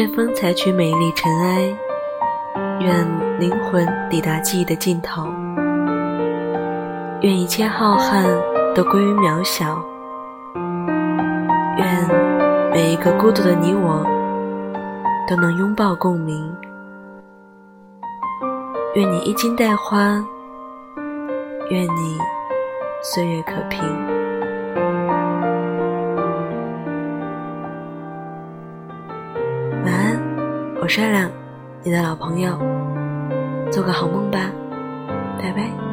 愿风采取美丽尘埃，愿灵魂抵达记忆的尽头，愿一切浩瀚都归于渺小，愿每一个孤独的你我都能拥抱共鸣，愿你衣襟带花，愿你岁月可平。我善良，你的老朋友，做个好梦吧，拜拜。